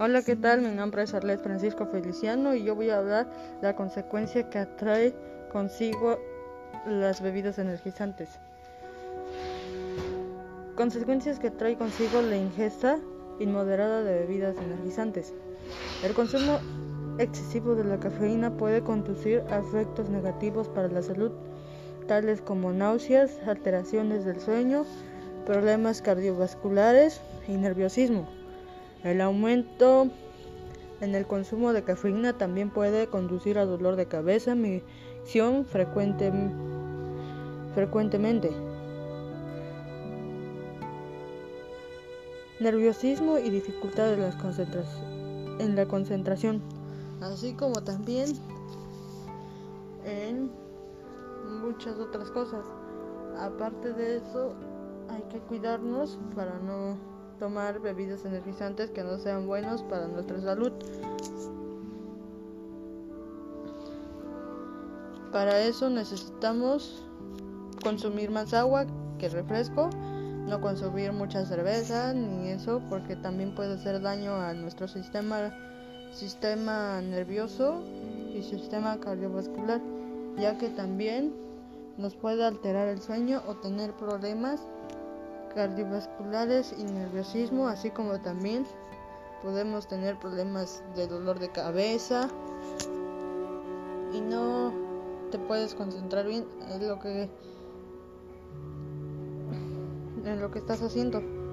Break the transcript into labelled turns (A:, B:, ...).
A: Hola, ¿qué tal? Mi nombre es Arlet Francisco Feliciano y yo voy a hablar de la consecuencia que atrae consigo las bebidas energizantes. Consecuencias que trae consigo la ingesta inmoderada de bebidas energizantes. El consumo excesivo de la cafeína puede conducir a efectos negativos para la salud, tales como náuseas, alteraciones del sueño, problemas cardiovasculares y nerviosismo. El aumento en el consumo de cafeína también puede conducir a dolor de cabeza, misión frecuente, frecuentemente, nerviosismo y dificultad en, las en la concentración, así como también en muchas otras cosas. Aparte de eso, hay que cuidarnos para no tomar bebidas energizantes que no sean buenos para nuestra salud. Para eso necesitamos consumir más agua que refresco, no consumir mucha cerveza ni eso porque también puede hacer daño a nuestro sistema sistema nervioso y sistema cardiovascular, ya que también nos puede alterar el sueño o tener problemas cardiovasculares y nerviosismo, así como también podemos tener problemas de dolor de cabeza y no te puedes concentrar bien en lo que en lo que estás haciendo.